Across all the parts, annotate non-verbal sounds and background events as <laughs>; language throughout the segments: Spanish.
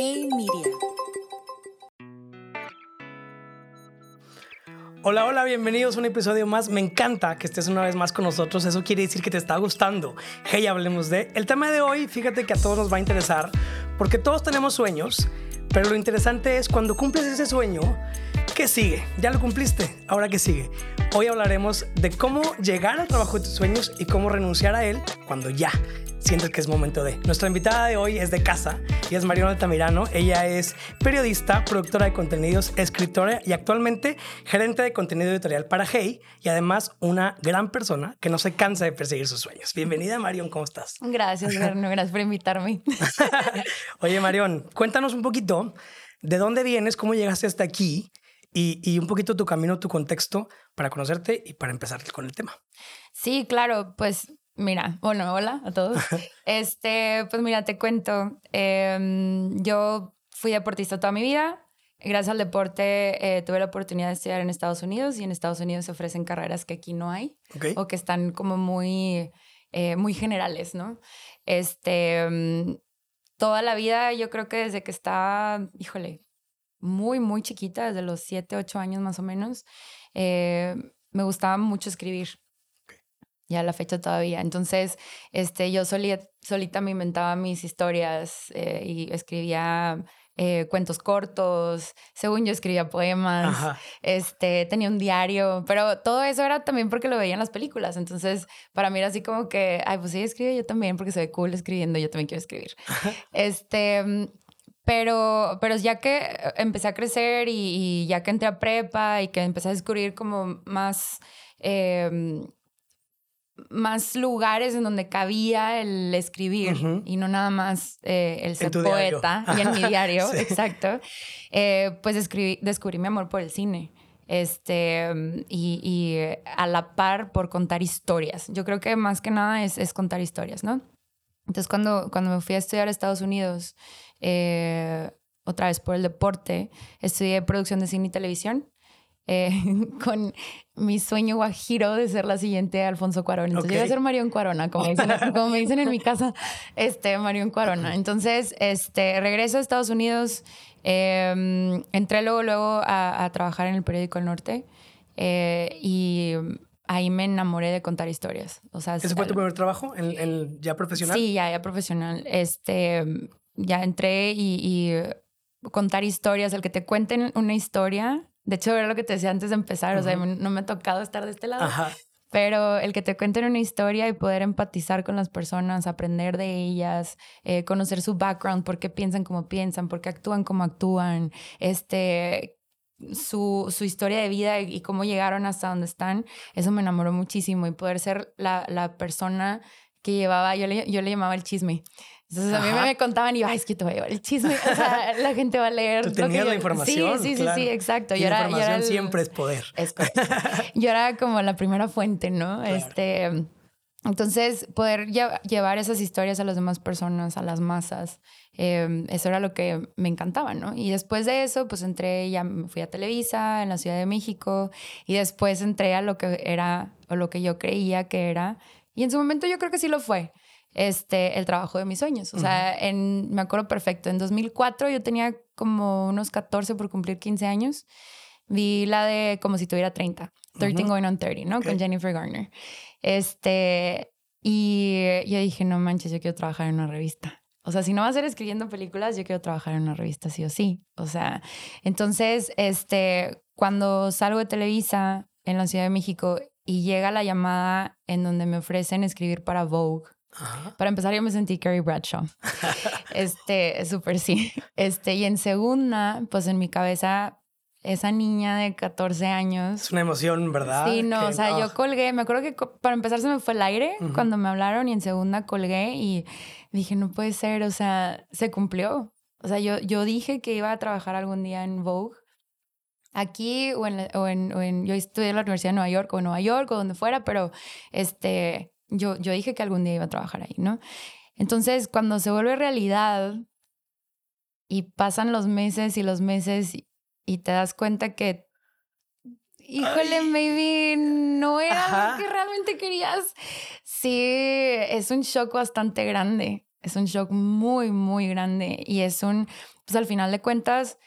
Hey Media. Hola, hola, bienvenidos a un episodio más. Me encanta que estés una vez más con nosotros. Eso quiere decir que te está gustando. Hey, hablemos de. El tema de hoy, fíjate que a todos nos va a interesar porque todos tenemos sueños, pero lo interesante es cuando cumples ese sueño, ¿qué sigue? Ya lo cumpliste, ahora qué sigue. Hoy hablaremos de cómo llegar al trabajo de tus sueños y cómo renunciar a él cuando ya sientes que es momento de. Nuestra invitada de hoy es de casa y es Mariana Altamirano. Ella es periodista, productora de contenidos, escritora y actualmente gerente de contenido editorial para Hey y además una gran persona que no se cansa de perseguir sus sueños. Bienvenida, Marion, ¿cómo estás? Gracias, Berno, gracias por invitarme. <laughs> Oye, Marion, cuéntanos un poquito de dónde vienes, cómo llegaste hasta aquí y, y un poquito tu camino, tu contexto para conocerte y para empezar con el tema. Sí, claro, pues Mira, bueno, hola a todos. <laughs> Este, pues mira, te cuento. Em, yo fui deportista toda mi vida. Gracias al deporte eh, tuve la oportunidad de estudiar en Estados Unidos y en Estados Unidos se ofrecen carreras que aquí no hay o que están como muy, eh, muy generales, ¿no? Este, em, toda la vida, yo creo que desde que estaba, híjole, muy, muy chiquita, desde los 7, 8 años más o menos, eh, me gustaba mucho escribir ya a la fecha todavía. Entonces, este, yo solita, me inventaba mis historias eh, y escribía eh, cuentos cortos, según yo escribía poemas, este, tenía un diario, pero todo eso era también porque lo veía en las películas. Entonces, para mí era así como que, ay, pues sí, escribe yo también porque se ve cool escribiendo, yo también quiero escribir. <laughs> Este, pero, pero ya que empecé a crecer y, ya que entré a prepa y que empecé a descubrir como más... Em, más lugares en donde cabía el escribir y no nada más eh, el ser poeta y en mi <laughs> diario, exacto. Eh, pues descubrí, descubrí mi amor por el cine. Este, y, y, a la par por contar historias. Yo creo que más que nada es, es contar historias, ¿no? Entonces, cuando, cuando me fui a estudiar a Estados Unidos, eh, otra vez por el deporte, estudié producción de cine y televisión. Eh, <laughs> con mi sueño guajiro de ser la siguiente Alfonso Cuarón. Entonces yo voy a ser Marión Cuarona, como, dicen, <laughs> como me dicen en mi casa, este, Marión Cuarona. Entonces, este, regreso a Estados Unidos, em, entré luego, luego a, trabajar en el periódico El Norte eh, y ahí me enamoré de contar historias. O sea, ¿Ese fue tu primer trabajo, el, ya profesional? Sí, ya, ya profesional. Este, ya entré y, y contar historias, el que te cuenten una historia de hecho, era lo que te decía antes de empezar, o sea, no me ha tocado estar de este lado. Pero el que te cuenten una historia y poder empatizar con las personas, aprender de ellas, eh, conocer su background, por qué piensan como piensan, por qué actúan como actúan, este, su, su historia de vida y, cómo llegaron hasta donde están, eso me enamoró muchísimo y poder ser la, la persona que llevaba, yo le, yo le llamaba el chisme. Entonces a mí me contaban y yo, ay, es que te voy a llevar el chisme. O sea, <laughs> la gente va a leer. Tú tenías la información. Sí, sí, sí, sí, exacto. la información siempre es poder. Es <laughs> yo era como la primera fuente, ¿no? Este. Entonces, poder llevar esas historias a las demás personas, a las masas, em, eso era lo que me encantaba, ¿no? Y después de eso, pues entré, ya me fui a Televisa en la Ciudad de México y después entré a lo que era, o lo que yo creía que era. Y en su momento yo creo que sí lo fue este, el trabajo de mis sueños. O sea, en, me acuerdo perfecto, en 2004 yo tenía como unos 14 por cumplir 15 años. Vi la de como si tuviera 30, 13 going on 30, ¿no? Con Jennifer Garner. Este, y yo dije, no manches, yo quiero trabajar en una revista. O sea, si no va a ser escribiendo películas, yo quiero trabajar en una revista sí o sí. O sea, entonces, este, cuando salgo de Televisa en la Ciudad de México y llega la llamada en donde me ofrecen escribir para Vogue, para empezar, yo me sentí Carrie Bradshaw. <laughs> este, súper sí. Este, y en segunda, pues en mi cabeza, esa niña de 14 años. Es una emoción, ¿verdad? Sí, no, o sea, yo colgué. Me acuerdo que para empezar se me fue el aire cuando me hablaron y en segunda colgué y dije, no puede ser, o sea, se cumplió. O sea, yo, yo dije que iba a trabajar algún día en Vogue aquí o en, o en, o en, yo estudié en la Universidad de Nueva York o en Nueva York o donde fuera, pero este, yo, yo dije que algún día iba a trabajar ahí, ¿no? Entonces, cuando se vuelve realidad y pasan los meses y los meses y, te das cuenta que, híjole, maybe no era lo que realmente querías, sí, es un shock bastante grande. Es un shock muy, muy grande y es un, pues al final de cuentas,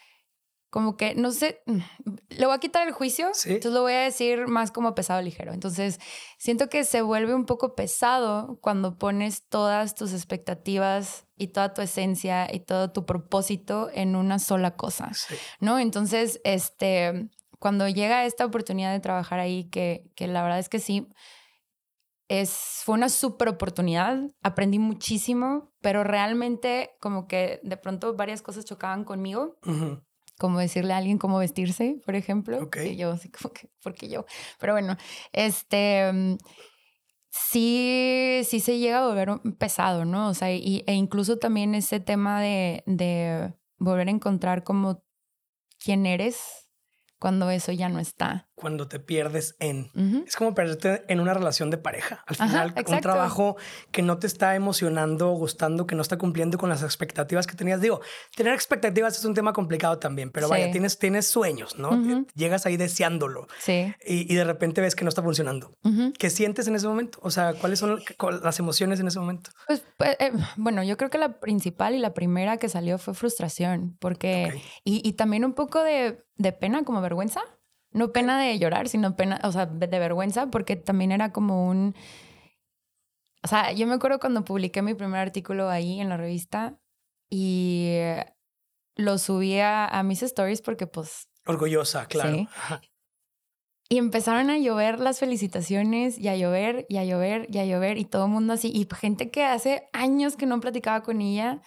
como que, no sé, <laughs> le voy a quitar el juicio, entonces lo voy a decir más como pesado ligero. Entonces, siento que se vuelve un poco pesado cuando pones todas tus expectativas y toda tu esencia y todo tu propósito en una sola cosa, ¿no? Entonces, este, cuando llega esta oportunidad de trabajar ahí, que, que la verdad es que sí, es, fue una super oportunidad, aprendí muchísimo, pero realmente como que de pronto varias cosas chocaban conmigo como decirle a alguien cómo vestirse, por ejemplo. Que yo, así como que, porque yo. Pero bueno, este, mm, sí, sí se llega a volver pesado, ¿no? O sea, y, e incluso también ese tema de, de volver a encontrar como quién eres cuando eso ya no está. Cuando te pierdes en. Es como perderte en una relación de pareja. Al final, un trabajo que no te está emocionando, gustando, que no está cumpliendo con las expectativas que tenías. Digo, tener expectativas es un tema complicado también, pero vaya, tienes, tienes sueños, ¿no? Llegas ahí deseándolo. Sí. Y, de repente ves que no está funcionando. ¿Qué sientes en ese momento? O sea, ¿cuáles son las emociones en ese momento? Pues, pues eh, bueno, yo creo que la principal y la primera que salió fue frustración, porque. Y, y también un poco de de pena, como vergüenza. No pena de llorar, sino pena, o sea, de, vergüenza, porque también era como un... O sea, yo me acuerdo cuando publiqué mi primer artículo ahí en la revista y lo subía a mis stories porque pues... Orgullosa, claro. Y empezaron a llover las felicitaciones y a llover y a llover y a llover y todo el mundo así. Y gente que hace años que no platicaba con ella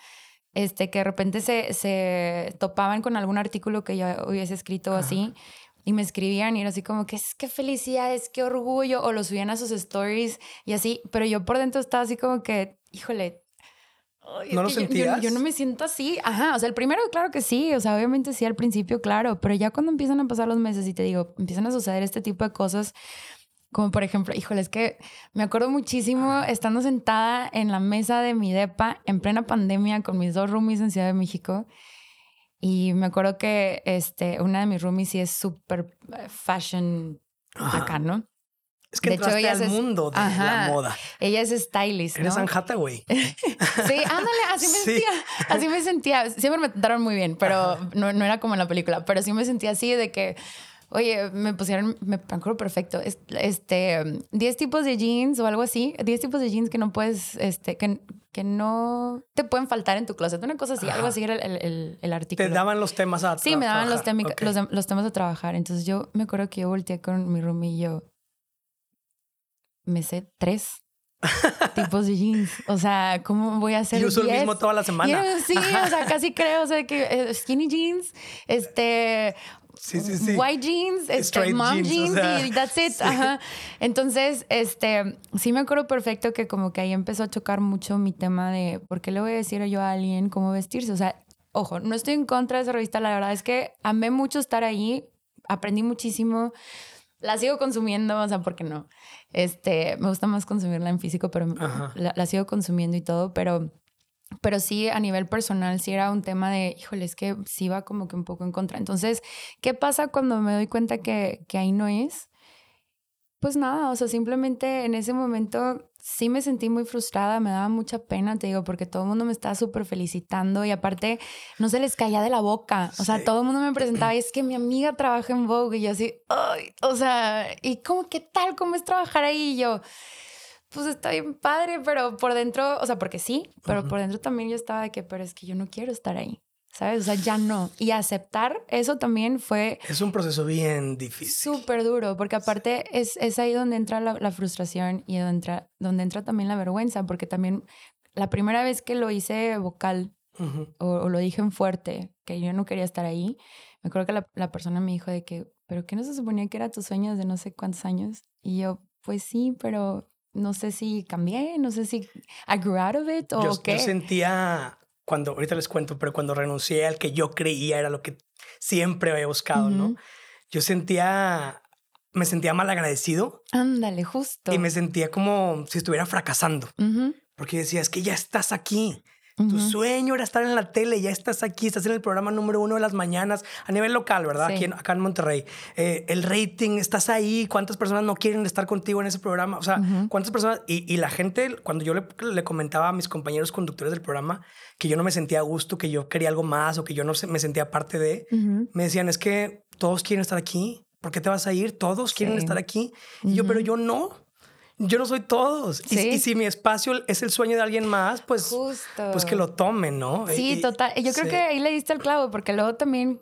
este, que de repente se, se topaban con algún artículo que yo hubiese escrito así y me escribían y era así como que es que felicidades, qué orgullo, o lo subían a sus stories y así, pero yo por dentro estaba así como que, híjole. ¿No lo sentías? Yo, no me siento así. Ajá, o sea, el primero, claro que sí, o sea, obviamente sí al principio, claro, pero ya cuando empiezan a pasar los meses y te digo, empiezan a suceder este tipo de cosas, como por ejemplo, híjole, es que me acuerdo muchísimo estando sentada en la mesa de mi depa en plena pandemia con mis dos roomies en Ciudad de México. Y me acuerdo que este, una de mis roomies sí es súper eh, fashion acá, ¿no? Es que de hecho, ella al es, mundo de la moda. Ella es stylist, Eres Anne Hathaway. <laughs> sí, ándale, así me <laughs> sentía. Así me sentía. Siempre me trataron muy bien, pero no, no, era como en la película. Pero sí me sentía así de que Oye, me pusieron, me acuerdo perfecto, este, 10 tipos de jeans o algo así, 10 tipos de jeans que no puedes, este, que, que no te pueden faltar en tu closet, una cosa así, algo así era el, el, el, artículo. Te daban los temas a Sí, me daban los, los, los, temas a trabajar, entonces yo me acuerdo que yo volteé con mi roomie y yo, me sé tres <laughs> tipos de jeans. O sea, ¿cómo voy a hacer? Y uso el mismo toda la semana. sí, o sea, casi <laughs> creo, o sea, que eh, skinny jeans, este, Sí, sí, sí. White jeans, este, mom jeans, y that's it. <laughs> Ajá. Entonces, este, sí me acuerdo perfecto que como que ahí empezó a chocar mucho mi tema de por qué le voy a decir yo a alguien cómo vestirse. O sea, ojo, no estoy en contra de esa revista. La verdad es que amé mucho estar ahí, aprendí muchísimo. La sigo consumiendo, o sea, ¿por qué no? Este, me gusta más consumirla en físico, pero la, la sigo consumiendo y todo, pero pero sí a nivel personal sí era un tema de, híjole, es que sí va como que un poco en contra. Entonces, ¿qué pasa cuando me doy cuenta que, que ahí no es? Pues nada, o sea, simplemente en ese momento sí me sentí muy frustrada, me daba mucha pena, te digo, porque todo el mundo me estaba súper felicitando y aparte no se les caía de la boca. O sea, todo el mundo me presentaba y es que mi amiga trabaja en Vogue y yo así, ay, o sea, ¿y cómo, qué tal? ¿Cómo es trabajar ahí? Y yo, pues está bien padre, pero por dentro, o sea, porque sí, pero por dentro también yo estaba de que, pero es que yo no quiero estar ahí, ¿sabes? O sea, ya no. Y aceptar eso también fue... Es un proceso bien difícil. Súper duro, porque aparte es, es ahí donde entra la, frustración y donde entra, donde entra también la vergüenza, porque también la primera vez que lo hice vocal o, lo dije en fuerte, que yo no quería estar ahí, me acuerdo que la, la persona me dijo de que, pero ¿qué no se suponía que era tus sueños de no sé cuántos años? Y yo, pues sí, pero no sé si cambié, no sé si I grew out of it o yo, qué. Yo sentía, cuando, ahorita les cuento, pero cuando renuncié al que yo creía era lo que siempre había buscado, ¿no? Yo sentía, me sentía mal agradecido. Ándale, justo. Y me sentía como si estuviera fracasando. Porque decía, es que ya estás aquí. Tu sueño era estar en la tele, ya estás aquí, estás en el programa número uno de las mañanas a nivel local, ¿verdad? Aquí acá en Monterrey. Eh, el rating, estás ahí, ¿cuántas personas no quieren estar contigo en ese programa? O sea, ¿cuántas personas? Y, la gente, cuando yo le, comentaba a mis compañeros conductores del programa que yo no me sentía a gusto, que yo quería algo más o que yo no me sentía parte de, me decían, es que todos quieren estar aquí. ¿Por qué te vas a ir? Todos quieren estar aquí. Y yo, pero yo no yo no soy todos. Y, si mi espacio es el sueño de alguien más, pues, pues que lo tomen, ¿no? Sí, total. Yo creo que ahí le diste el clavo, porque luego también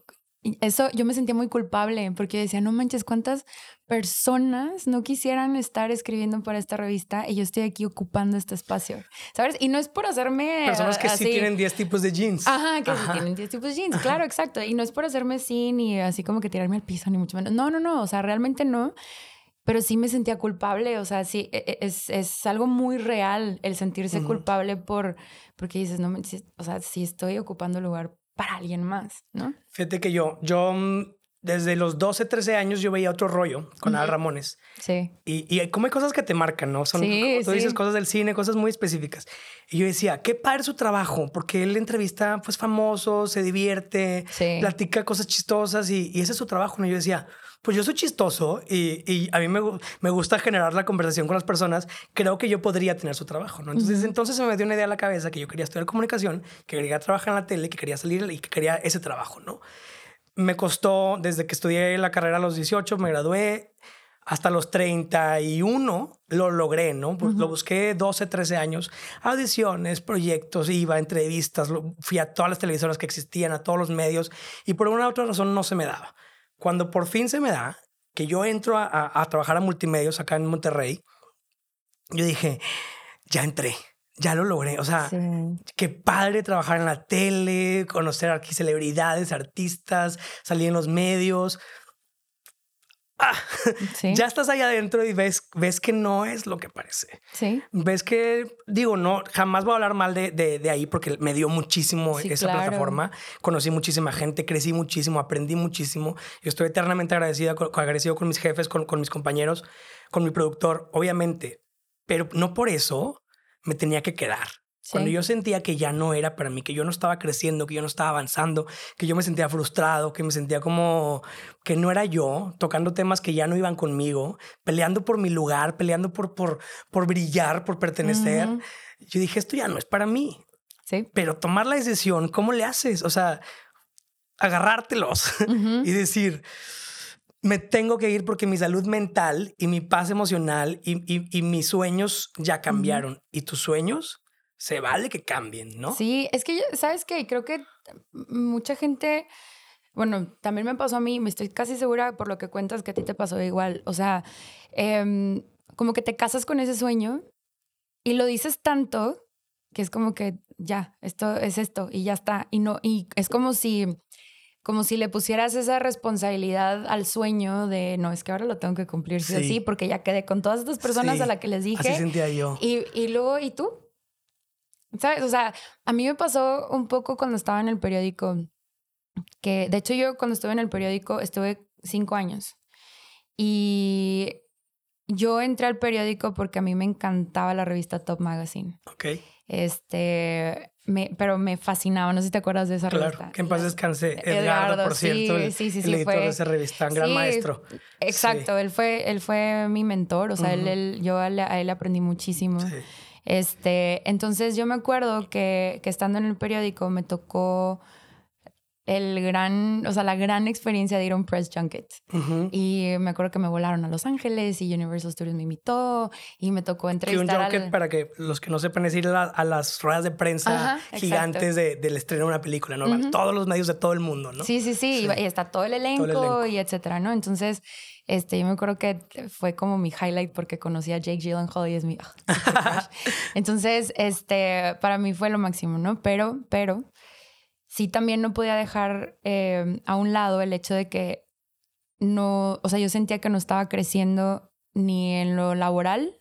eso yo me sentía muy culpable, porque yo decía, no manches, ¿cuántas personas no quisieran estar escribiendo para esta revista y yo estoy aquí ocupando este espacio? ¿Sabes? Y no es por hacerme... Personas que sí tienen 10 tipos de jeans. Ajá, que sí tienen 10 tipos de jeans, claro, exacto. Y no es por hacerme sí, ni así como que tirarme al piso, ni mucho menos. No, no, no, o sea, realmente no pero sí me sentía culpable, o sea, sí, e, e, es, es algo muy real el sentirse culpable por, porque dices, no, o sea, sí estoy ocupando lugar para alguien más, ¿no? Fíjate que yo, yo mm, desde los 12, 13 años yo veía otro rollo con Al Ramones. Sí. Y, y como hay cosas que te marcan, ¿no? Son, sí, tú dices cosas del cine, cosas muy específicas. Y yo decía, qué padre su trabajo, porque él entrevista pues famosos, se divierte, platica cosas chistosas y, y ese es su trabajo. Y yo decía, pues yo soy chistoso y, a mí me, me, gusta generar la conversación con las personas, creo que yo podría tener su trabajo, ¿no? Entonces, entonces se me dio una idea a la cabeza que yo quería estudiar comunicación, que quería trabajar en la tele, que quería salir y que quería ese trabajo, ¿no? Me costó, desde que estudié la carrera a los 18, me gradué, hasta los 31 lo logré, ¿no? Pues Lo busqué 12, 13 años, audiciones, proyectos, iba a entrevistas, fui a todas las televisoras que existían, a todos los medios, y por una u otra razón no se me daba. Cuando por fin se me da, que yo entro a, trabajar a multimedios acá en Monterrey, yo dije, ya entré, ya lo logré. O sea, qué padre trabajar en la tele, conocer aquí celebridades, artistas, salir en los medios. Ah, ya estás ahí adentro y ves, ves que no es lo que parece. Sí. Ves que, digo, no, jamás voy a hablar mal de, de, ahí porque me dio muchísimo esa plataforma. Conocí muchísima gente, crecí muchísimo, aprendí muchísimo. Yo estoy eternamente agradecido, agradecido con mis jefes, con, con mis compañeros, con mi productor, obviamente. Pero no por eso me tenía que quedar. Cuando yo sentía que ya no era para mí, que yo no estaba creciendo, que yo no estaba avanzando, que yo me sentía frustrado, que me sentía como que no era yo, tocando temas que ya no iban conmigo, peleando por mi lugar, peleando por, por, por brillar, por pertenecer, yo dije, esto ya no es para mí. Sí. Pero tomar la decisión, ¿cómo le haces? O sea, agarrártelos <laughs> y decir, me tengo que ir porque mi salud mental y mi paz emocional y, y, mis sueños ya cambiaron. ¿Y tus sueños? Se vale que cambien, ¿no? Sí, es que, ¿sabes qué? Creo que mucha gente, bueno, también me pasó a mí, me estoy casi segura por lo que cuentas que a ti te pasó igual. O sea, em, como que te casas con ese sueño y lo dices tanto que es como que ya, esto es esto y ya está. Y no, y es como si como si le pusieras esa responsabilidad al sueño de no, es que ahora lo tengo que cumplir sí, así, porque ya quedé con todas estas personas a las que les dije. Así sentía yo. Y, y luego, ¿y tú? ¿Sabes? O sea, a mí me pasó un poco cuando estaba en el periódico, que de hecho yo cuando estuve en el periódico estuve cinco años. Y yo entré al periódico porque a mí me encantaba la revista Top Magazine. Ok. Este, me, pero me fascinaba, no sé si te acuerdas de esa revista. Claro, que en paz descanse. Edgardo, por cierto, el, sí, sí, sí, editor de esa revista, un gran maestro. Exacto, él, fue, él fue mi mentor, o sea, él, yo a él, aprendí muchísimo. Este, entonces yo me acuerdo que, que estando en el periódico me tocó el gran, o sea, la gran experiencia de ir a un press junket. Y me acuerdo que me volaron a Los Ángeles y Universal Studios me invitó y me tocó entrevistar. un junket, para que los que no sepan, es ir a, las ruedas de prensa gigantes de, del estreno de una película, ¿no? Todos los medios de todo el mundo, ¿no? Sí, sí, sí. Y, está todo el, elenco, y etcétera, ¿no? Entonces, este, yo me acuerdo que fue como mi highlight porque conocí a Jake Gyllenhaal y es mi... <laughs> <laughs> Entonces, este, para mí fue lo máximo, ¿no? Pero, pero sí también no podía dejar em, a un lado el hecho de que no, o sea, yo sentía que no estaba creciendo ni en lo laboral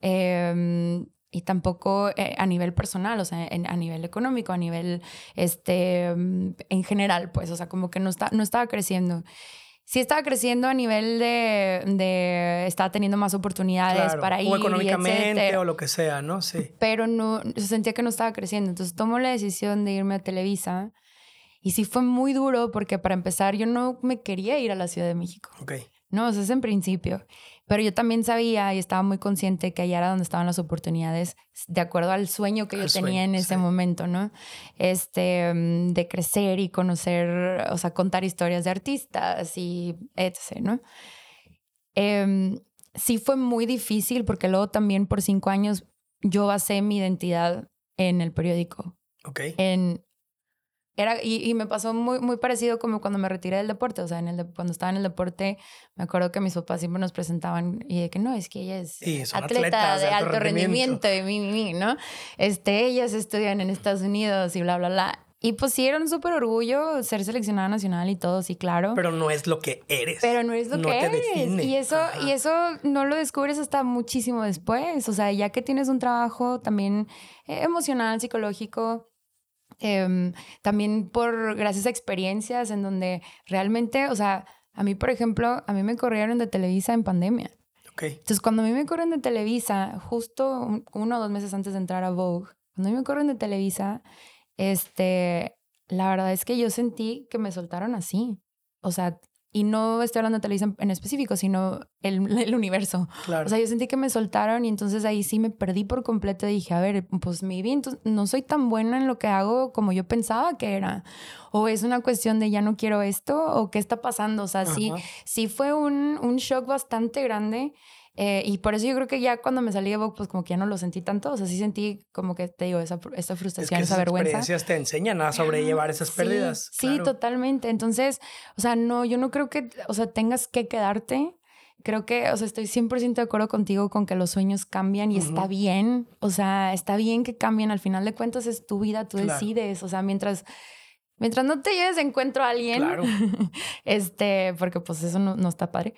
em, y tampoco eh, a nivel personal, o sea, a nivel económico, a nivel, este, em, en general, pues, o sea, como que no, está, no estaba creciendo. Sí estaba creciendo a nivel de, de estaba teniendo más oportunidades para ir. O económicamente o lo que sea, ¿no? Sí. Pero no, se sentía que no estaba creciendo. Entonces tomo la decisión de irme a Televisa. Y sí fue muy duro porque para empezar yo no me quería ir a la Ciudad de México. Ok. No, eso es en principio. Pero yo también sabía y estaba muy consciente que allá era donde estaban las oportunidades, de acuerdo al sueño que yo tenía en ese momento, ¿no? Este, mm, de crecer y conocer, o sea, contar historias de artistas y etc., ¿no? Em, sí fue muy difícil porque luego también por cinco años yo basé mi identidad en el periódico. Ok. En era, y, me pasó muy, muy parecido como cuando me retiré del deporte. O sea, en el cuando estaba en el deporte, me acuerdo que mis papás siempre nos presentaban y de que no, es que ella es atleta de, alto, rendimiento. y mi, mi, ¿no? Este, ellas estudian en Estados Unidos y bla, bla, bla. Y pues sí, era un súper orgullo ser seleccionada nacional y todo, sí, claro. Pero no es lo que eres. Pero no es lo que eres. Y eso, y eso no lo descubres hasta muchísimo después. O sea, ya que tienes un trabajo también eh, emocional, psicológico, Em, también por gracias a experiencias en donde realmente, o sea, a mí, por ejemplo, a mí me corrieron de Televisa en pandemia. Okay. Entonces, cuando a mí me corren de Televisa, justo uno o dos meses antes de entrar a Vogue, cuando a mí me corren de Televisa, este, la verdad es que yo sentí que me soltaron así. O sea, y no estoy hablando de televisión en específico, sino el, <laughs> el universo. Claro. O sea, yo sentí que me soltaron y entonces ahí sí me perdí por completo. Dije, a ver, pues mi bien, no soy tan buena en lo que hago como yo pensaba que era. O es una cuestión de ya no quiero esto o qué está pasando. O sea, sí, sí fue un, un shock bastante grande. Eh, y por eso yo creo que ya cuando me salí de Vogue, pues como que ya no lo sentí tanto. O sea, sí sentí como que te digo, esa, esa frustración, esa vergüenza. Esas experiencias te enseñan a sobrellevar esas pérdidas. Sí, totalmente. Entonces, o sea, no, yo no creo que, o sea, tengas que quedarte. Creo que, o sea, estoy 100% de acuerdo contigo con que los sueños cambian y está bien. O sea, está bien que cambien. Al final de cuentas es tu vida, tú decides. O sea, mientras... Mientras no te lleves encuentro a alguien, claro. <laughs> este, porque pues eso no, no está padre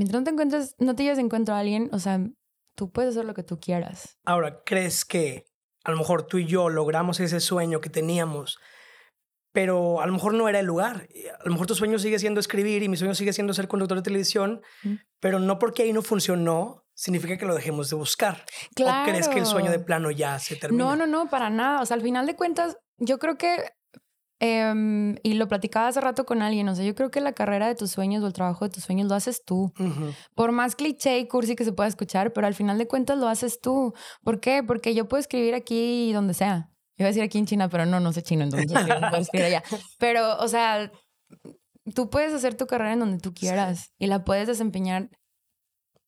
mientras no te encuentres, no te lleves de encuentro a alguien, o sea, tú puedes hacer lo que tú quieras. Ahora, ¿crees que a lo mejor tú y yo logramos ese sueño que teníamos, pero a lo mejor no era el lugar? A lo mejor tu sueño sigue siendo escribir y mi sueño sigue siendo ser conductor de televisión, pero no porque ahí no funcionó, significa que lo dejemos de buscar. Claro. ¿O crees que el sueño de plano ya se terminó? No, no, no, para nada. O sea, al final de cuentas, yo creo que Em, y lo platicaba hace rato con alguien, o sea, yo creo que la carrera de tus sueños o el trabajo de tus sueños lo haces tú. Por más cliché y cursi que se pueda escuchar, pero al final de cuentas lo haces tú. ¿Por qué? Porque yo puedo escribir aquí donde sea. Iba a decir aquí en China, pero no, no sé chino, entonces no puedo escribir allá. <laughs> Pero, o sea, tú puedes hacer tu carrera en donde tú quieras y la puedes desempeñar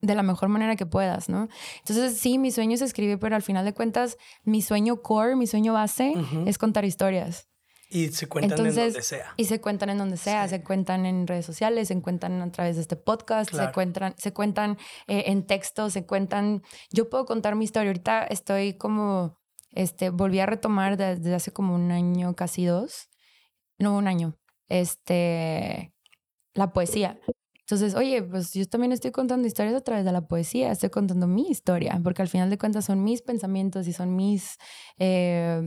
de la mejor manera que puedas, ¿no? Entonces, sí, mi sueño es escribir, pero al final de cuentas, mi sueño core, mi sueño base es contar historias. Y se cuentan en donde sea. Y se cuentan en donde sea, se cuentan en redes sociales, se cuentan a través de este podcast, se cuentan, se cuentan eh, en texto, se cuentan. Yo puedo contar mi historia. Ahorita estoy como, este, volví a retomar desde hace como un año, casi dos. No, un año. Este, la poesía. Entonces, oye, pues yo también estoy contando historias a través de la poesía, estoy contando mi historia, porque al final de cuentas son mis pensamientos y son mis, eh,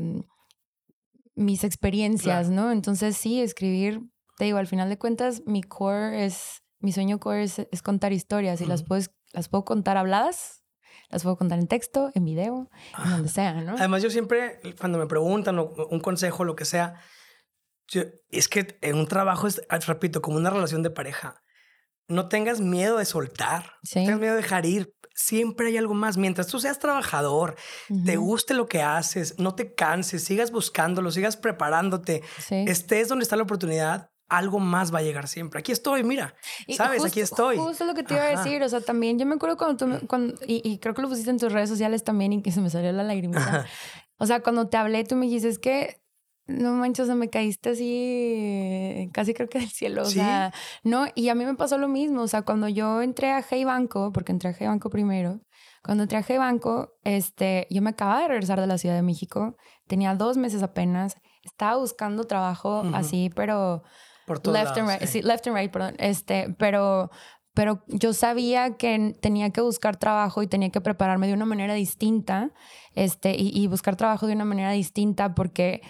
mis experiencias, ¿no? Entonces sí, escribir, te digo, al final de cuentas, mi core es, mi sueño core es, contar historias y las, puedes, las puedo contar habladas, las puedo contar en texto, en video, en donde sea, ¿no? Además, yo siempre, cuando me preguntan un consejo, lo que sea, es que en un trabajo es, repito, como una relación de pareja. No tengas miedo de soltar, no tengas miedo de dejar ir siempre hay algo más. Mientras tú seas trabajador, te guste lo que haces, no te canses, sigas buscándolo, sigas preparándote, estés donde está la oportunidad, algo más va a llegar siempre. Aquí estoy, mira, sabes, aquí estoy. Justo lo que te iba a decir, o sea, también yo me acuerdo cuando tú, cuando, y, creo que lo pusiste en tus redes sociales también y que se me salió la lagrimita. <laughs> O sea, cuando te hablé, tú me dijiste, es que no manches, o me caíste así, casi creo que del cielo, o sea, no, y a mí me pasó lo mismo, o sea, cuando yo entré a Hey Banco, porque entré a Hey Banco primero, cuando entré a Hey Banco, este, yo me acababa de regresar de la Ciudad de México, tenía dos meses apenas, estaba buscando trabajo así, pero... Por left and right, sí. left and right, perdón, este, pero, pero yo sabía que tenía que buscar trabajo y tenía que prepararme de una manera distinta, este, y, y buscar trabajo de una manera distinta porque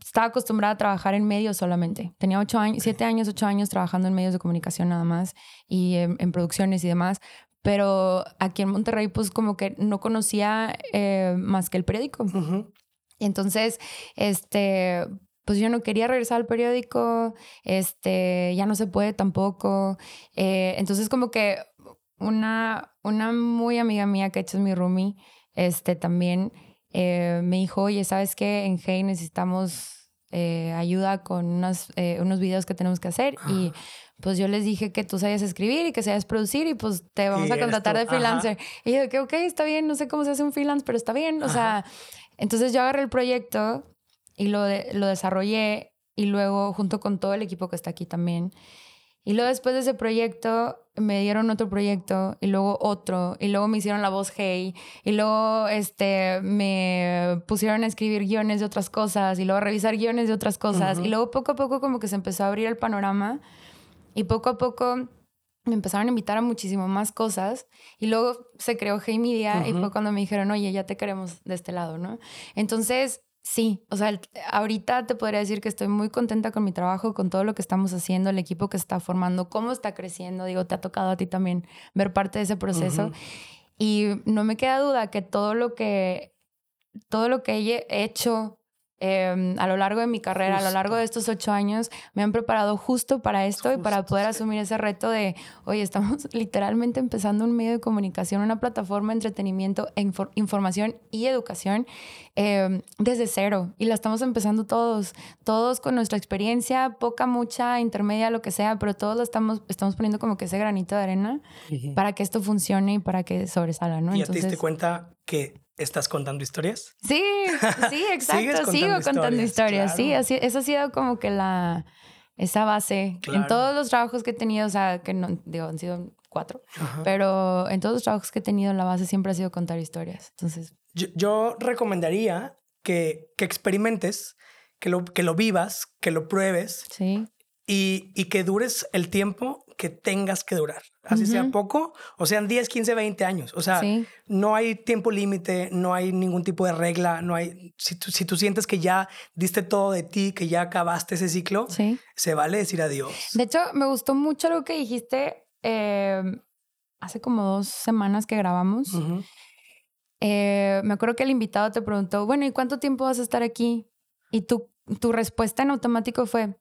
estaba acostumbrada a trabajar en medios solamente. Tenía ocho años, siete años, ocho años trabajando en medios de comunicación nada más y en, producciones y demás. Pero aquí en Monterrey, pues como que no conocía eh, más que el periódico. Entonces, este, pues yo no quería regresar al periódico, este, ya no se puede tampoco. Eh, entonces, como que una, una muy amiga mía que hecho es mi roomie, este, también eh, me dijo, oye, ¿sabes qué? En Hey necesitamos eh, ayuda con unos, eh, unos videos que tenemos que hacer. Y pues yo les dije que tú sabías escribir y que sabías producir y pues te vamos a contratar de freelancer. Y yo, que ok, está bien, no sé cómo se hace un freelance, pero está bien. O sea, entonces yo agarré el proyecto y lo, lo desarrollé y luego junto con todo el equipo que está aquí también. Y luego después de ese proyecto me dieron otro proyecto y luego otro y luego me hicieron la voz Hey y luego este me pusieron a escribir guiones de otras cosas y luego a revisar guiones de otras cosas. Y luego poco a poco como que se empezó a abrir el panorama y poco a poco me empezaron a invitar a muchísimo más cosas y luego se creó Hey Media y fue cuando me dijeron, oye, ya te queremos de este lado, ¿no? Entonces, Sí, o sea, ahorita te podría decir que estoy muy contenta con mi trabajo, con todo lo que estamos haciendo, el equipo que está formando, cómo está creciendo. Digo, te ha tocado a ti también ver parte de ese proceso. Y no me queda duda que todo lo que, todo lo que he hecho Em, a lo largo de mi carrera, a lo largo de estos ocho años, me han preparado justo para esto y para poder asumir ese reto de, oye, estamos <laughs> literalmente empezando un medio de comunicación, una plataforma de entretenimiento, información y educación em, desde cero. Y la estamos empezando todos, todos con nuestra experiencia, poca, mucha, intermedia, lo que sea, pero todos lo estamos, estamos poniendo como que ese granito de arena para que esto funcione y para que sobresalga, ¿no? ¿Y ya te diste cuenta que ¿Estás contando historias? Sí, <laughs> sí, exacto. Sigo contando historias. Sí, así, eso ha sido como que la esa base en todos los trabajos que he tenido, o sea, que no, digo, han sido cuatro, pero en todos los trabajos que he tenido, la base siempre ha sido contar historias. Entonces, yo, recomendaría que, que, experimentes, que lo, que lo vivas, que lo pruebes. Sí. Y, y que dures el tiempo que tengas que durar. Así sea poco, o sean 10, 15, 20 años. O sea, no hay tiempo límite, no hay ningún tipo de regla, no hay... Si tú, si tú sientes que ya diste todo de ti, que ya acabaste ese ciclo, se vale decir adiós. De hecho, me gustó mucho lo que dijiste em, hace como dos semanas que grabamos. Eh, me acuerdo que el invitado te preguntó, bueno, ¿y cuánto tiempo vas a estar aquí? Y tu, tu respuesta en automático fue,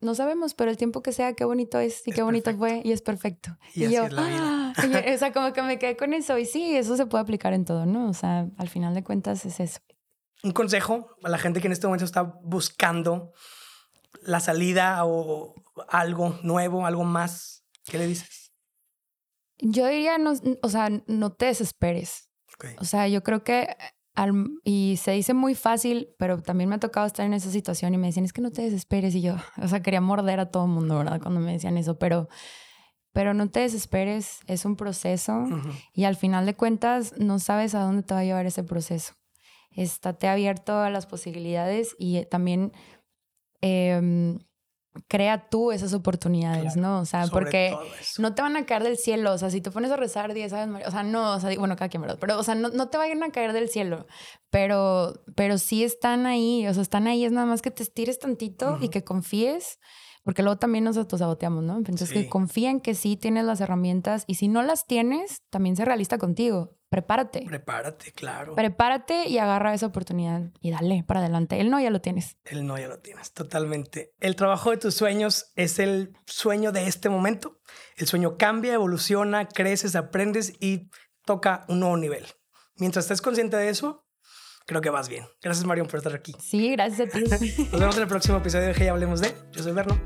no sabemos, pero el tiempo que sea, qué bonito es y qué bonito fue y es perfecto. Y, yo, ¡ah! o sea, como que me quedé con eso y sí, eso se puede aplicar en todo, ¿no? O sea, al final de cuentas es eso. Un consejo a la gente que en este momento está buscando la salida o algo nuevo, algo más, ¿qué le dices? Yo diría, no, o sea, no te desesperes. O sea, yo creo que y se dice muy fácil, pero también me ha tocado estar en esa situación y me decían, es que no te desesperes. Y yo, <laughs> o sea, quería morder a todo el mundo, ¿verdad? Cuando me decían eso, pero, pero no te desesperes, es un proceso y al final de cuentas no sabes a dónde te va a llevar ese proceso. Estate abierto a las posibilidades y también eh, crea tú esas oportunidades, ¿no? O sea, porque no te van a caer del cielo. O sea, si te pones a rezar 10 años, o sea, no, o sea, bueno, cada quien, ¿verdad? Pero, o sea, no, no, te vayan a caer del cielo. Pero, pero sí están ahí, o sea, están ahí. Es nada más que te estires tantito y que confíes, porque luego también nos autosaboteamos, ¿no? Entonces, que confíen que sí tienes las herramientas y si no las tienes, también sé realista contigo prepárate. Prepárate, claro. Prepárate y agarra esa oportunidad y dale para adelante. El no ya lo tienes. El no ya lo tienes, totalmente. El trabajo de tus sueños es el sueño de este momento. El sueño cambia, evoluciona, creces, aprendes y toca un nuevo nivel. Mientras estés consciente de eso, creo que vas bien. Gracias, Marion, por estar aquí. Sí, gracias a ti. Nos vemos en el próximo episodio de Hey Hablemos de. Yo soy Berno.